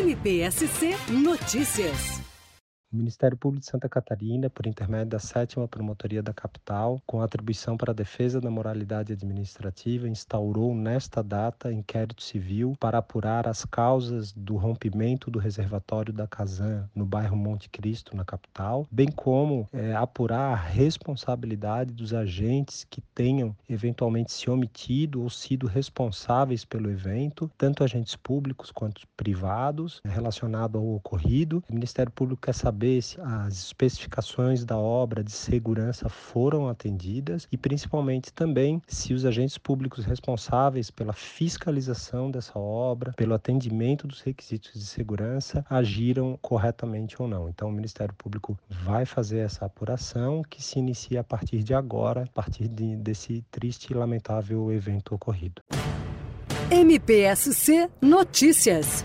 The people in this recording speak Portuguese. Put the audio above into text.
NPSC Notícias. O Ministério Público de Santa Catarina, por intermédio da sétima Promotoria da Capital, com atribuição para a defesa da moralidade administrativa, instaurou nesta data inquérito civil para apurar as causas do rompimento do reservatório da Casan no bairro Monte Cristo, na capital, bem como é, apurar a responsabilidade dos agentes que tenham eventualmente se omitido ou sido responsáveis pelo evento, tanto agentes públicos quanto privados, relacionado ao ocorrido. O Ministério Público quer saber saber se as especificações da obra de segurança foram atendidas e principalmente também se os agentes públicos responsáveis pela fiscalização dessa obra, pelo atendimento dos requisitos de segurança, agiram corretamente ou não. Então o Ministério Público vai fazer essa apuração que se inicia a partir de agora, a partir de, desse triste e lamentável evento ocorrido. MPSC Notícias